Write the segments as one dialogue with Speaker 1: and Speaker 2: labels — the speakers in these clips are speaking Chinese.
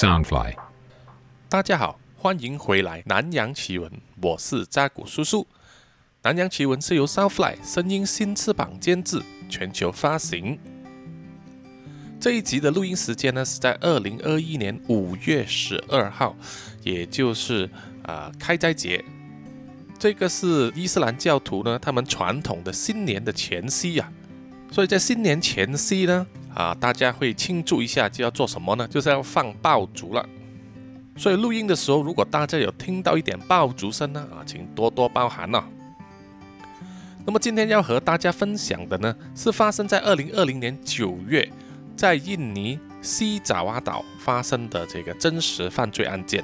Speaker 1: Soundfly。
Speaker 2: 大家好，欢迎回来《南洋奇闻》，我是扎古叔叔。《南洋奇闻》是由 Soundfly 声音新翅膀监制，全球发行。这一集的录音时间呢是在二零二一年五月十二号，也就是啊开斋节。这个是伊斯兰教徒呢他们传统的新年的前夕呀，所以在新年前夕呢啊大家会庆祝一下，就要做什么呢？就是要放爆竹了。所以录音的时候，如果大家有听到一点爆竹声呢啊，请多多包涵哦。那么今天要和大家分享的呢，是发生在二零二零年九月。在印尼西爪哇岛发生的这个真实犯罪案件，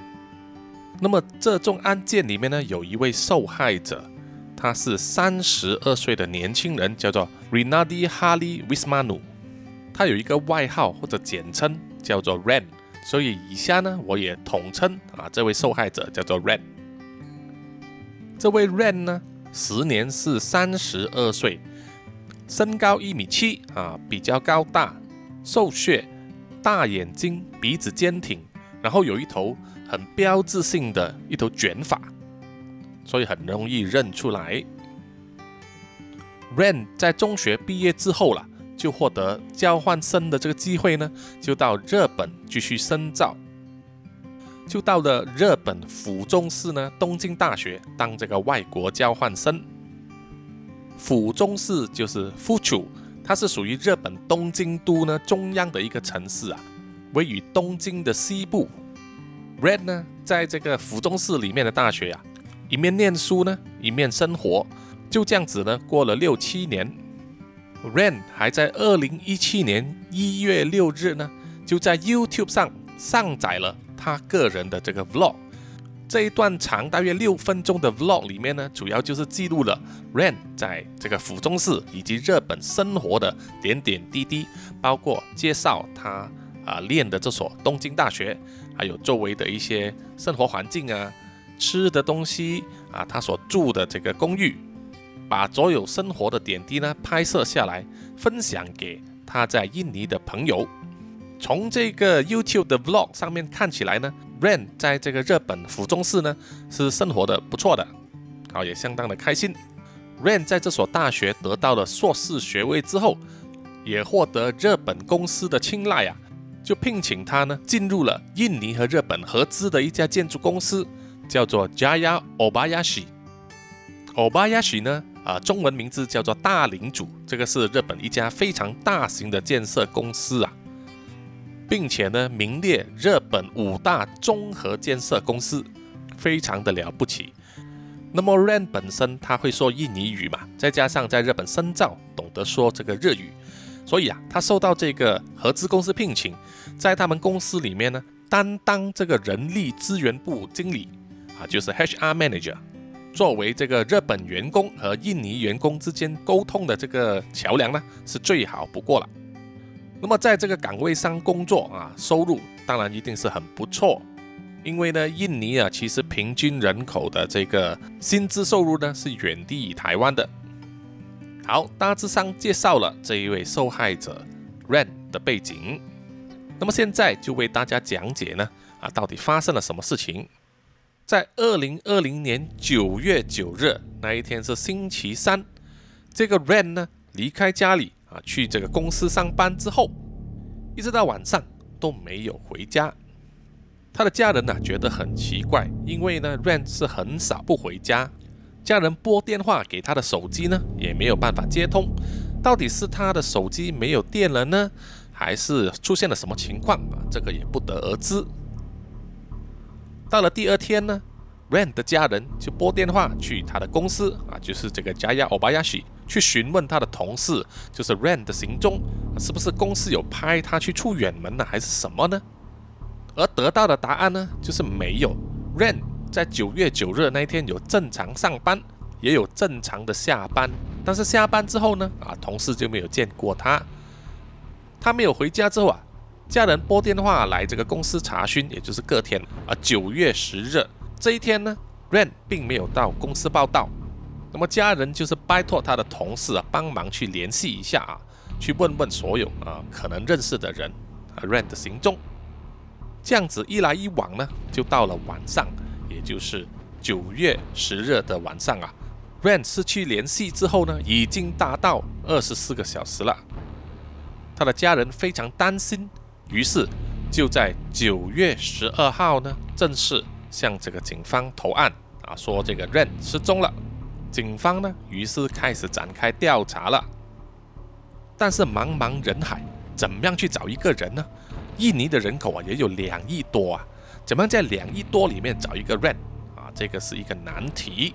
Speaker 2: 那么这宗案件里面呢，有一位受害者，他是三十二岁的年轻人，叫做 Rinaldi Hali Wismanu，他有一个外号或者简称叫做 Ren，所以以下呢，我也统称啊这位受害者叫做 Ren。这位 Ren 呢，时年是三十二岁，身高一米七啊，比较高大。瘦削，大眼睛，鼻子坚挺，然后有一头很标志性的一头卷发，所以很容易认出来。Ren 在中学毕业之后了，就获得交换生的这个机会呢，就到日本继续深造，就到了日本府中市呢东京大学当这个外国交换生。府中市就是 Fuchu。它是属于日本东京都呢中央的一个城市啊，位于东京的西部。Red 呢，在这个府中市里面的大学呀，一面念书呢，一面生活，就这样子呢，过了六七年。Ren 还在二零一七年一月六日呢，就在 YouTube 上上载了他个人的这个 Vlog。这一段长大约六分钟的 Vlog 里面呢，主要就是记录了 Ren 在这个府中市以及日本生活的点点滴滴，包括介绍他啊练的这所东京大学，还有周围的一些生活环境啊、吃的东西啊，他所住的这个公寓，把所有生活的点滴呢拍摄下来，分享给他在印尼的朋友。从这个 YouTube 的 Vlog 上面看起来呢。Ren 在这个日本府中市呢，是生活的不错的，好也相当的开心。Ren 在这所大学得到了硕士学位之后，也获得日本公司的青睐啊，就聘请他呢进入了印尼和日本合资的一家建筑公司，叫做 Jaya Obayashi。Obayashi 呢，啊，中文名字叫做大领主，这个是日本一家非常大型的建设公司啊。并且呢，名列日本五大综合建设公司，非常的了不起。那么 Ren 本身他会说印尼语嘛，再加上在日本深造，懂得说这个日语，所以啊，他受到这个合资公司聘请，在他们公司里面呢，担当这个人力资源部经理啊，就是 HR Manager，作为这个日本员工和印尼员工之间沟通的这个桥梁呢，是最好不过了。那么在这个岗位上工作啊，收入当然一定是很不错，因为呢，印尼啊其实平均人口的这个薪资收入呢是远低于台湾的。好，大致上介绍了这一位受害者 Ren 的背景，那么现在就为大家讲解呢啊到底发生了什么事情。在二零二零年九月九日那一天是星期三，这个 Ren 呢离开家里。啊，去这个公司上班之后，一直到晚上都没有回家。他的家人呢觉得很奇怪，因为呢，Ren 是很少不回家。家人拨电话给他的手机呢，也没有办法接通。到底是他的手机没有电了呢，还是出现了什么情况啊？这个也不得而知。到了第二天呢，Ren 的家人就拨电话去他的公司啊，就是这个 Jaya Obayashi。去询问他的同事，就是 Ren 的行踪，是不是公司有派他去出远门呢，还是什么呢？而得到的答案呢，就是没有。Ren 在九月九日那一天有正常上班，也有正常的下班，但是下班之后呢，啊，同事就没有见过他。他没有回家之后啊，家人拨电话来这个公司查询，也就是隔天啊，九月十日这一天呢，Ren 并没有到公司报道。那么家人就是拜托他的同事啊，帮忙去联系一下啊，去问问所有啊可能认识的人啊，Ren 的行踪。这样子一来一往呢，就到了晚上，也就是九月十日的晚上啊。Ren 失去联系之后呢，已经达到二十四个小时了。他的家人非常担心，于是就在九月十二号呢，正式向这个警方投案啊，说这个 Ren 失踪了。警方呢，于是开始展开调查了。但是茫茫人海，怎么样去找一个人呢？印尼的人口啊也有两亿多啊，怎么样在两亿多里面找一个 Ren 啊？这个是一个难题。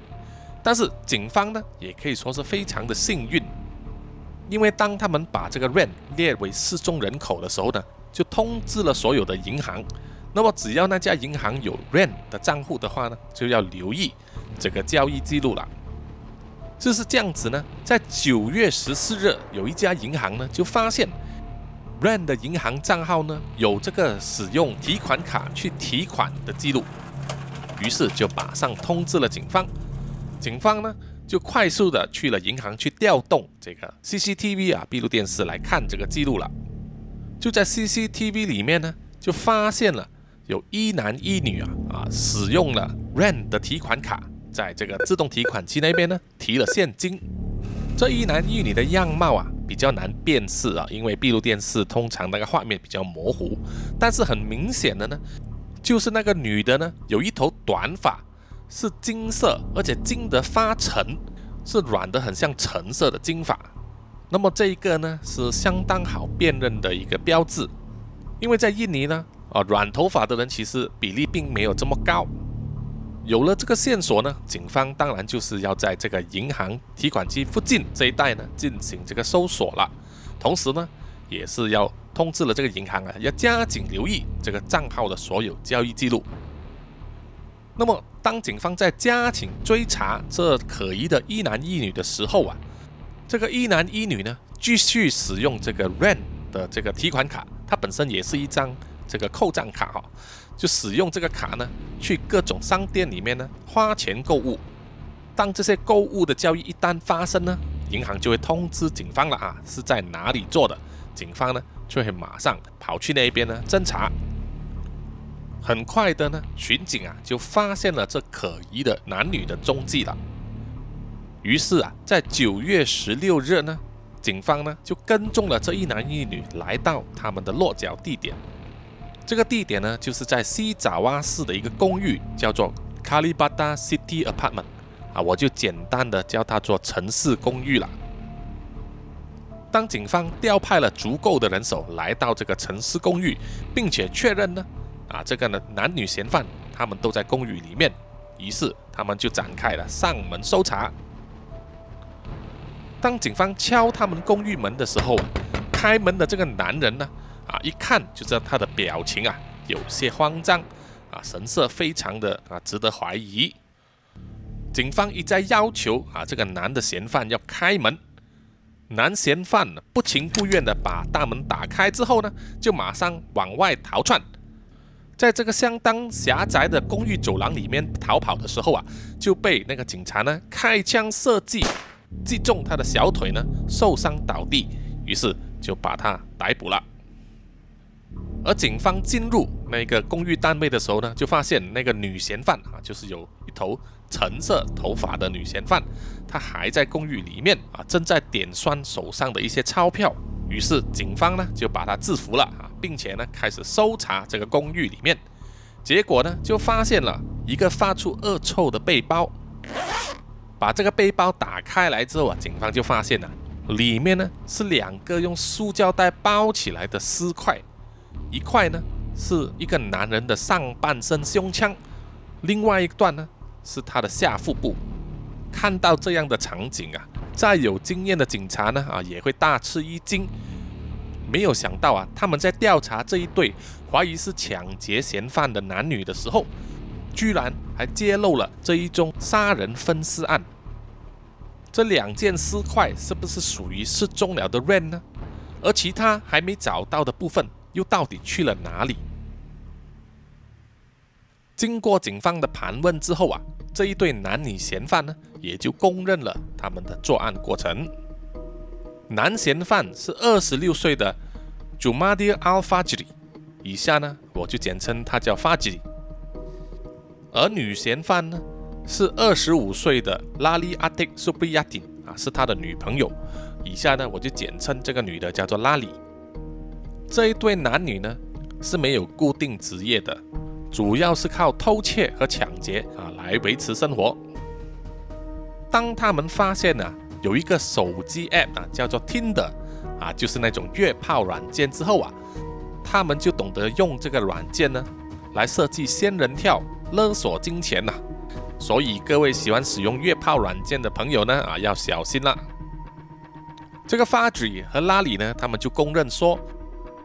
Speaker 2: 但是警方呢，也可以说是非常的幸运，因为当他们把这个 Ren 列为失踪人口的时候呢，就通知了所有的银行。那么只要那家银行有 Ren 的账户的话呢，就要留意这个交易记录了。就是这样子呢，在九月十四日，有一家银行呢就发现 Ren 的银行账号呢有这个使用提款卡去提款的记录，于是就马上通知了警方。警方呢就快速的去了银行去调动这个 CCTV 啊闭路电视来看这个记录了。就在 CCTV 里面呢，就发现了有一男一女啊啊使用了 Ren 的提款卡。在这个自动提款机那边呢，提了现金。这一男一女的样貌啊，比较难辨识啊，因为闭路电视通常那个画面比较模糊。但是很明显的呢，就是那个女的呢，有一头短发，是金色，而且金得发沉，是软的很像橙色的金发。那么这一个呢，是相当好辨认的一个标志，因为在印尼呢，啊，软头发的人其实比例并没有这么高。有了这个线索呢，警方当然就是要在这个银行提款机附近这一带呢进行这个搜索了。同时呢，也是要通知了这个银行啊，要加紧留意这个账号的所有交易记录。那么，当警方在加紧追查这可疑的一男一女的时候啊，这个一男一女呢继续使用这个 Ren 的这个提款卡，它本身也是一张这个扣账卡哈。就使用这个卡呢，去各种商店里面呢花钱购物。当这些购物的交易一旦发生呢，银行就会通知警方了啊，是在哪里做的？警方呢就会马上跑去那边呢侦查。很快的呢，巡警啊就发现了这可疑的男女的踪迹了。于是啊，在九月十六日呢，警方呢就跟踪了这一男一女来到他们的落脚地点。这个地点呢，就是在西爪哇市的一个公寓，叫做 Kalibata City Apartment，啊，我就简单的叫它做城市公寓了。当警方调派了足够的人手来到这个城市公寓，并且确认呢，啊，这个呢男女嫌犯他们都在公寓里面，于是他们就展开了上门搜查。当警方敲他们公寓门的时候，开门的这个男人呢？啊，一看就知道他的表情啊有些慌张，啊，神色非常的啊值得怀疑。警方一再要求啊这个男的嫌犯要开门，男嫌犯不情不愿的把大门打开之后呢，就马上往外逃窜。在这个相当狭窄的公寓走廊里面逃跑的时候啊，就被那个警察呢开枪射击，击中他的小腿呢，受伤倒地，于是就把他逮捕了。而警方进入那个公寓单位的时候呢，就发现那个女嫌犯啊，就是有一头橙色头发的女嫌犯，她还在公寓里面啊，正在点算手上的一些钞票。于是警方呢就把她制服了啊，并且呢开始搜查这个公寓里面。结果呢就发现了一个发出恶臭的背包。把这个背包打开来之后啊，警方就发现了里面呢是两个用塑胶袋包起来的尸块。一块呢是一个男人的上半身胸腔，另外一段呢是他的下腹部。看到这样的场景啊，再有经验的警察呢啊也会大吃一惊。没有想到啊，他们在调查这一对怀疑是抢劫嫌犯的男女的时候，居然还揭露了这一宗杀人分尸案。这两件尸块是不是属于失踪了的 Ren 呢？而其他还没找到的部分？又到底去了哪里？经过警方的盘问之后啊，这一对男女嫌犯呢，也就供认了他们的作案过程。男嫌犯是二十六岁的 Jumadi Al Fajri，以下呢我就简称他叫发吉。而女嫌犯呢是二十五岁的拉里阿迪苏布亚丁啊，是他的女朋友。以下呢我就简称这个女的叫做拉里。这一对男女呢是没有固定职业的，主要是靠偷窃和抢劫啊来维持生活。当他们发现呢有一个手机 App 啊叫做 Tinder 啊，就是那种约炮软件之后啊，他们就懂得用这个软件呢来设计仙人跳勒索金钱呐。所以各位喜欢使用约炮软件的朋友呢啊要小心了。这个发举和拉里呢，他们就公认说。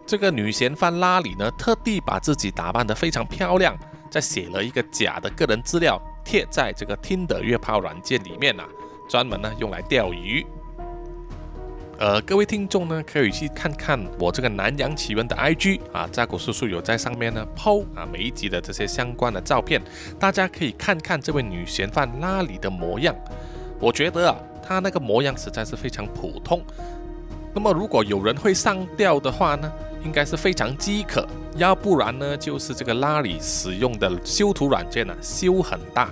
Speaker 2: 这个女嫌犯拉里呢，特地把自己打扮得非常漂亮，再写了一个假的个人资料贴在这个听的约炮软件里面啊，专门呢用来钓鱼。呃，各位听众呢，可以去看看我这个南洋奇闻的 IG 啊，扎古叔叔有在上面呢抛啊每一集的这些相关的照片，大家可以看看这位女嫌犯拉里的模样。我觉得啊，她那个模样实在是非常普通。那么如果有人会上吊的话呢？应该是非常饥渴，要不然呢，就是这个拉里使用的修图软件呢，修很大。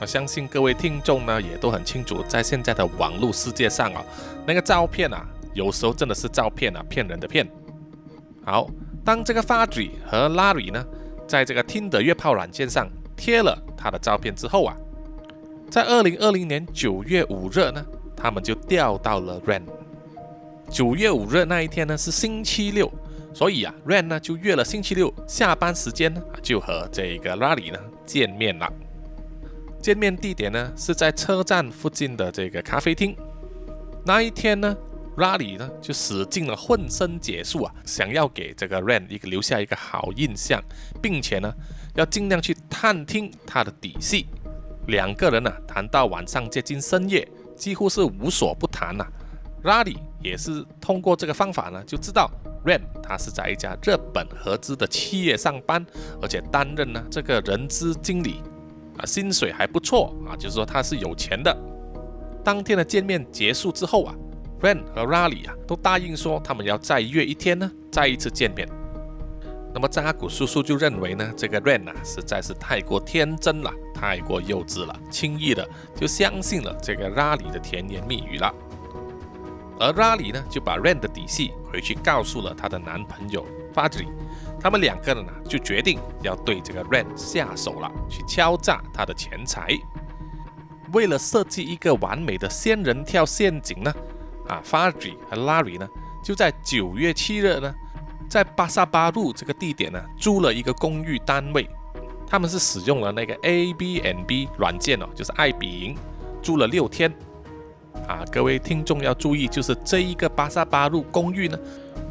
Speaker 2: 我相信各位听众呢，也都很清楚，在现在的网络世界上啊，那个照片啊，有时候真的是照片啊，骗人的骗。好，当这个发嘴和拉里呢，在这个听的约炮软件上贴了他的照片之后啊，在二零二零年九月五日呢，他们就调到了 Ren。九月五日那一天呢，是星期六。所以啊，Ran 呢就约了星期六下班时间呢，就和这个拉里呢见面了。见面地点呢是在车站附近的这个咖啡厅。那一天呢，拉里呢就使尽了浑身解数啊，想要给这个 Ran 一个留下一个好印象，并且呢要尽量去探听他的底细。两个人呢谈到晚上接近深夜，几乎是无所不谈呐。拉里也是通过这个方法呢，就知道。Ran 他是在一家日本合资的企业上班，而且担任呢这个人资经理，啊，薪水还不错啊，就是说他是有钱的。当天的见面结束之后啊，Ran 和 Rally 啊都答应说他们要再约一天呢，再一次见面。那么扎古叔叔就认为呢，这个 Ran 啊实在是太过天真了，太过幼稚了，轻易的就相信了这个 Rally 的甜言蜜语了。而 Rally 呢，就把 Ran 的底细回去告诉了她的男朋友 Fadri，他们两个人呢就决定要对这个 Ran 下手了，去敲诈他的钱财。为了设计一个完美的仙人跳陷阱呢，啊 f a r i 和 Larry 呢就在九月七日呢，在巴萨巴路这个地点呢租了一个公寓单位，他们是使用了那个 A B N B 软件哦，就是爱彼迎，住了六天。啊，各位听众要注意，就是这一个巴萨巴路公寓呢，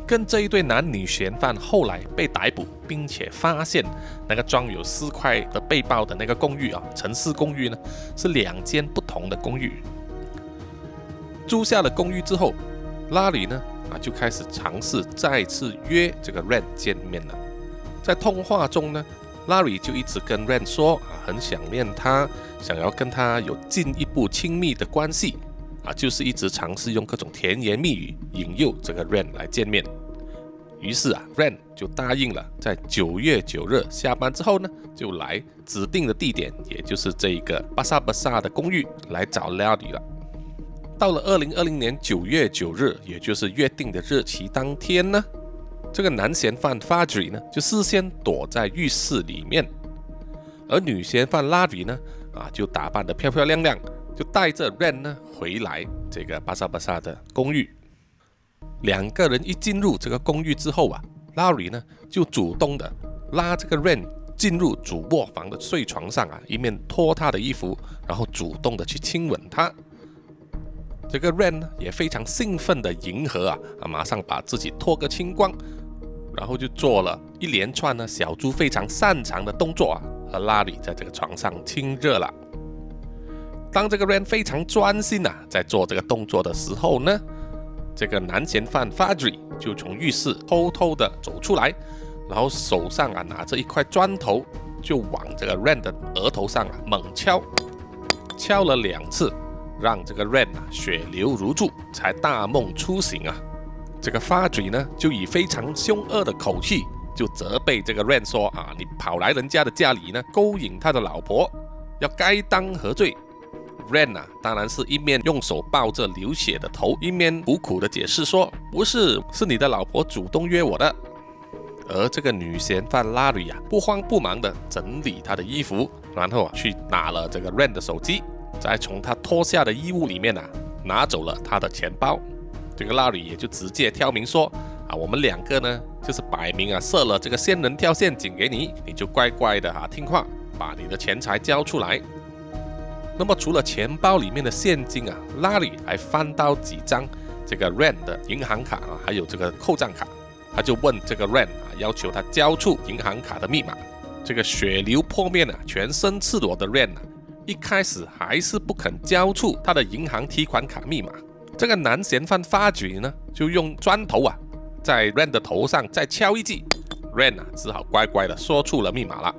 Speaker 2: 跟这一对男女嫌犯后来被逮捕，并且发现那个装有四块的背包的那个公寓啊，城市公寓呢，是两间不同的公寓。租下了公寓之后，拉里呢啊就开始尝试再次约这个 Ren 见面了。在通话中呢，拉里就一直跟 Ren 说啊，很想念他，想要跟他有进一步亲密的关系。啊，就是一直尝试用各种甜言蜜语引诱这个 Ren 来见面。于是啊，Ren 就答应了，在九月九日下班之后呢，就来指定的地点，也就是这一个巴萨巴萨的公寓来找 Larry 了。到了二零二零年九月九日，也就是约定的日期当天呢，这个男嫌犯 Fadri 呢，就事先躲在浴室里面，而女嫌犯 Larry 呢，啊，就打扮得漂漂亮亮。就带着 Ren 呢回来这个巴萨巴萨的公寓，两个人一进入这个公寓之后啊，Larry 呢就主动的拉这个 Ren 进入主卧房的睡床上啊，一面脱他的衣服，然后主动的去亲吻他。这个 Ren 呢也非常兴奋的迎合啊，马上把自己脱个清光，然后就做了一连串呢小猪非常擅长的动作啊，和 Larry 在这个床上亲热了。当这个 Ren 非常专心呐，在做这个动作的时候呢，这个男嫌犯 Fadri 就从浴室偷偷的走出来，然后手上啊拿着一块砖头，就往这个 Ren 的额头上啊猛敲，敲了两次，让这个 Ren 啊血流如注，才大梦初醒啊。这个 Fadri 呢就以非常凶恶的口气就责备这个 Ren 说啊，你跑来人家的家里呢，勾引他的老婆，要该当何罪？Ren 啊，当然是一面用手抱着流血的头，一面苦苦的解释说，不是，是你的老婆主动约我的。而这个女嫌犯 Larry 啊，不慌不忙的整理她的衣服，然后啊，去拿了这个 Ren 的手机，再从他脱下的衣物里面啊，拿走了他的钱包。这个 Larry 也就直接挑明说啊，我们两个呢，就是摆明啊设了这个仙人跳陷阱给你，你就乖乖的哈听话，把你的钱财交出来。那么除了钱包里面的现金啊拉里还翻到几张这个 Rand 的银行卡啊，还有这个扣账卡。他就问这个 Rand 啊，要求他交出银行卡的密码。这个血流破面啊，全身赤裸的 ran 啊，一开始还是不肯交出他的银行提款卡密码。这个男嫌犯发觉呢，就用砖头啊，在 ran 的头上再敲一记，ran 啊，只好乖乖的说出了密码了。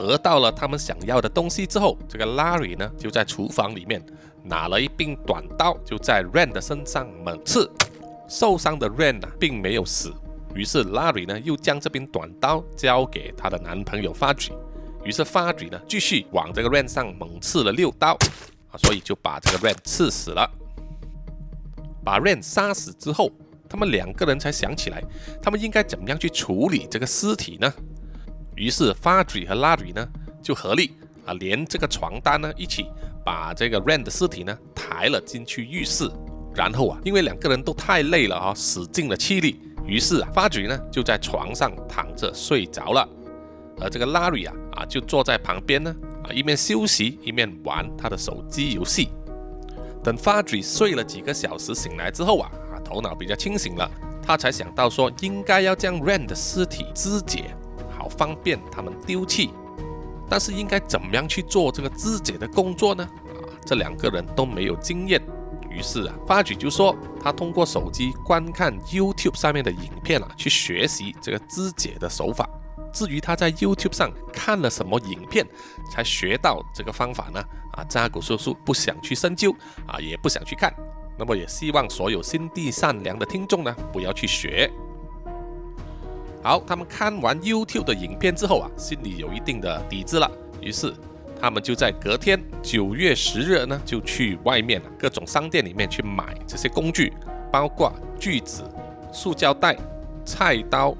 Speaker 2: 得到了他们想要的东西之后，这个 Larry 呢，就在厨房里面拿了一柄短刀，就在 Ren 的身上猛刺。受伤的 Ren 啊，并没有死。于是 Larry 呢又将这柄短刀交给他的男朋友 Fadri，于是 Fadri 呢继续往这个 Ren 上猛刺了六刀，啊，所以就把这个 Ren 刺死了。把 Ren 杀死之后，他们两个人才想起来，他们应该怎么样去处理这个尸体呢？于是发嘴和拉举呢就合力啊，连这个床单呢一起把这个 ran 的尸体呢抬了进去浴室，然后啊，因为两个人都太累了啊，使尽了气力。于是啊，发嘴呢就在床上躺着睡着了，而这个 Larry 啊啊就坐在旁边呢啊一面休息一面玩他的手机游戏。等发嘴睡了几个小时醒来之后啊啊头脑比较清醒了，他才想到说应该要将 ran 的尸体肢解，好方便他们丢弃。但是应该怎么样去做这个肢解的工作呢？啊，这两个人都没有经验。于是啊，发举就说他通过手机观看 YouTube 上面的影片啊，去学习这个肢解的手法。至于他在 YouTube 上看了什么影片才学到这个方法呢？啊，扎古叔叔不想去深究啊，也不想去看。那么也希望所有心地善良的听众呢，不要去学。好，他们看完 YouTube 的影片之后啊，心里有一定的底子了，于是。他们就在隔天九月十日呢，就去外面各种商店里面去买这些工具，包括锯子、塑胶袋、菜刀、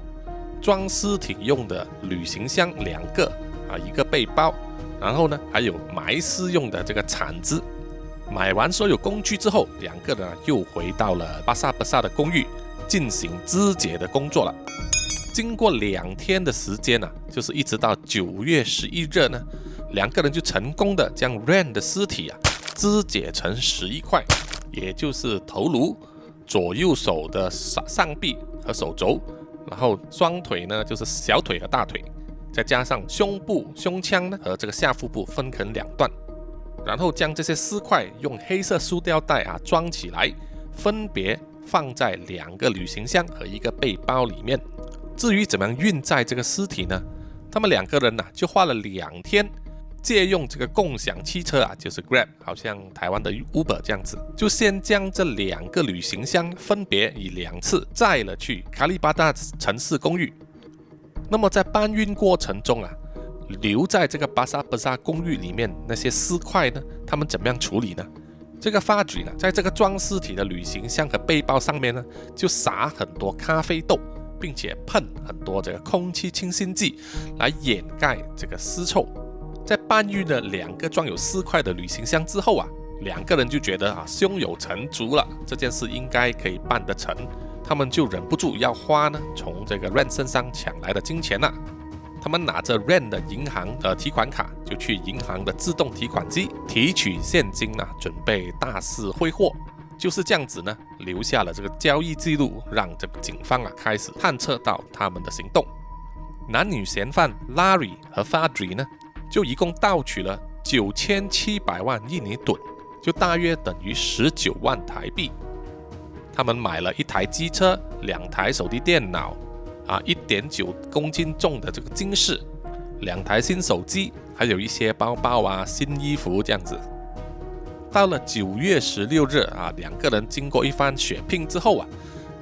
Speaker 2: 装尸体用的旅行箱两个啊，一个背包，然后呢还有埋尸用的这个铲子。买完所有工具之后，两个人又回到了巴萨巴萨的公寓进行肢解的工作了。经过两天的时间呢，就是一直到九月十一日呢。两个人就成功的将 Ren 的尸体啊肢解成十一块，也就是头颅、左右手的上上臂和手肘，然后双腿呢就是小腿和大腿，再加上胸部、胸腔呢和这个下腹部分成两段，然后将这些尸块用黑色塑料袋啊装起来，分别放在两个旅行箱和一个背包里面。至于怎么样运载这个尸体呢？他们两个人呢就花了两天。借用这个共享汽车啊，就是 Grab，好像台湾的 Uber 这样子，就先将这两个旅行箱分别以两次载了去卡利巴达城市公寓。那么在搬运过程中啊，留在这个巴萨巴萨公寓里面那些尸块呢，他们怎么样处理呢？这个发局呢，在这个装尸体的旅行箱和背包上面呢，就撒很多咖啡豆，并且喷很多这个空气清新剂来掩盖这个尸臭。在搬运了两个装有尸块的旅行箱之后啊，两个人就觉得啊胸有成竹了，这件事应该可以办得成。他们就忍不住要花呢从这个 Ren 身上抢来的金钱了。他们拿着 Ren 的银行的提款卡，就去银行的自动提款机提取现金啊，准备大肆挥霍。就是这样子呢，留下了这个交易记录，让这个警方啊开始探测到他们的行动。男女嫌犯 Larry 和 Fadri 呢？就一共盗取了九千七百万印尼盾，就大约等于十九万台币。他们买了一台机车、两台手提电脑，啊，一点九公斤重的这个金饰，两台新手机，还有一些包包啊、新衣服这样子。到了九月十六日啊，两个人经过一番血拼之后啊，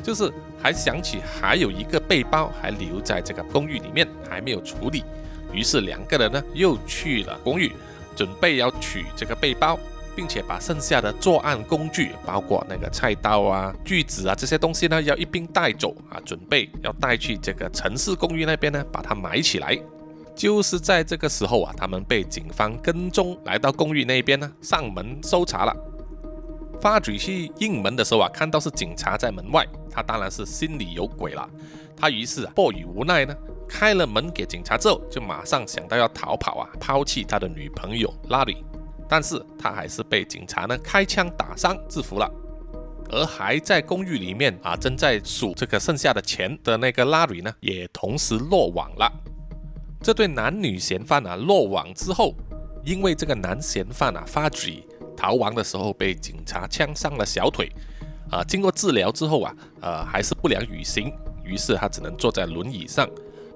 Speaker 2: 就是还想起还有一个背包还留在这个公寓里面，还没有处理。于是两个人呢又去了公寓，准备要取这个背包，并且把剩下的作案工具，包括那个菜刀啊、锯子啊这些东西呢，要一并带走啊，准备要带去这个城市公寓那边呢，把它埋起来。就是在这个时候啊，他们被警方跟踪，来到公寓那边呢，上门搜查了。发嘴去应门的时候啊，看到是警察在门外，他当然是心里有鬼了。他于是啊迫于无奈呢，开了门给警察之后，就马上想到要逃跑啊，抛弃他的女朋友拉里。但是他还是被警察呢开枪打伤，制服了。而还在公寓里面啊，正在数这个剩下的钱的那个拉里呢，也同时落网了。这对男女嫌犯啊落网之后，因为这个男嫌犯啊发举逃亡的时候被警察枪伤了小腿，啊，经过治疗之后啊，呃，还是不良于行，于是他只能坐在轮椅上，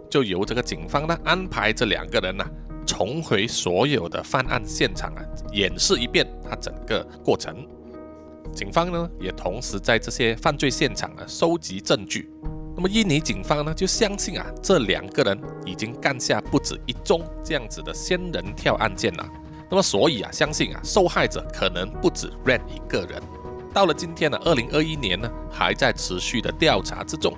Speaker 2: 就由这个警方呢安排这两个人呢重回所有的犯案现场啊，演示一遍他整个过程。警方呢也同时在这些犯罪现场啊收集证据。那么印尼警方呢就相信啊，这两个人已经干下不止一宗这样子的仙人跳案件了。那么所以啊，相信啊，受害者可能不止 Red 一个人。到了今天呢，二零二一年呢，还在持续的调查之中。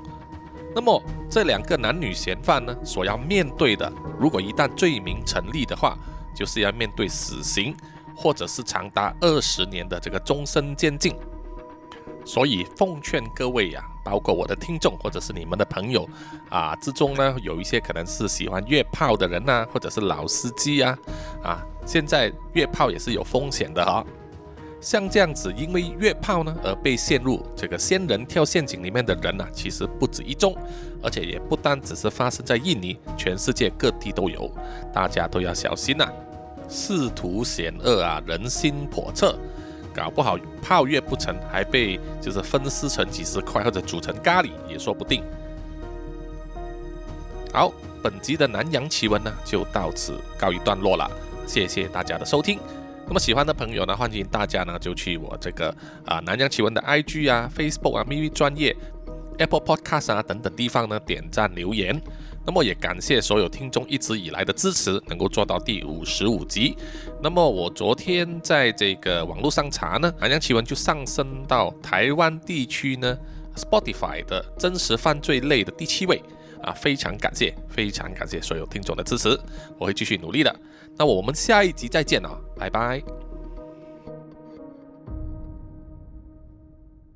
Speaker 2: 那么这两个男女嫌犯呢，所要面对的，如果一旦罪名成立的话，就是要面对死刑，或者是长达二十年的这个终身监禁。所以奉劝各位呀，包括我的听众或者是你们的朋友啊之中呢，有一些可能是喜欢约炮的人呐，或者是老司机啊，啊，现在约炮也是有风险的哈。像这样子，因为约炮呢而被陷入这个仙人跳陷阱里面的人呐，其实不止一宗，而且也不单只是发生在印尼，全世界各地都有，大家都要小心呐。仕途险恶啊，人心叵测。搞不好炮月不成，还被就是分尸成几十块，或者煮成咖喱也说不定。好，本集的南洋奇闻呢就到此告一段落了，谢谢大家的收听。那么喜欢的朋友呢，欢迎大家呢就去我这个啊南洋奇闻的 IG 啊、Facebook 啊、m v 专业、Apple Podcast 啊等等地方呢点赞留言。那么也感谢所有听众一直以来的支持，能够做到第五十五集。那么我昨天在这个网络上查呢，南洋奇闻就上升到台湾地区呢 Spotify 的真实犯罪类的第七位啊，非常感谢，非常感谢所有听众的支持，我会继续努力的。那我们下一集再见啊，拜拜。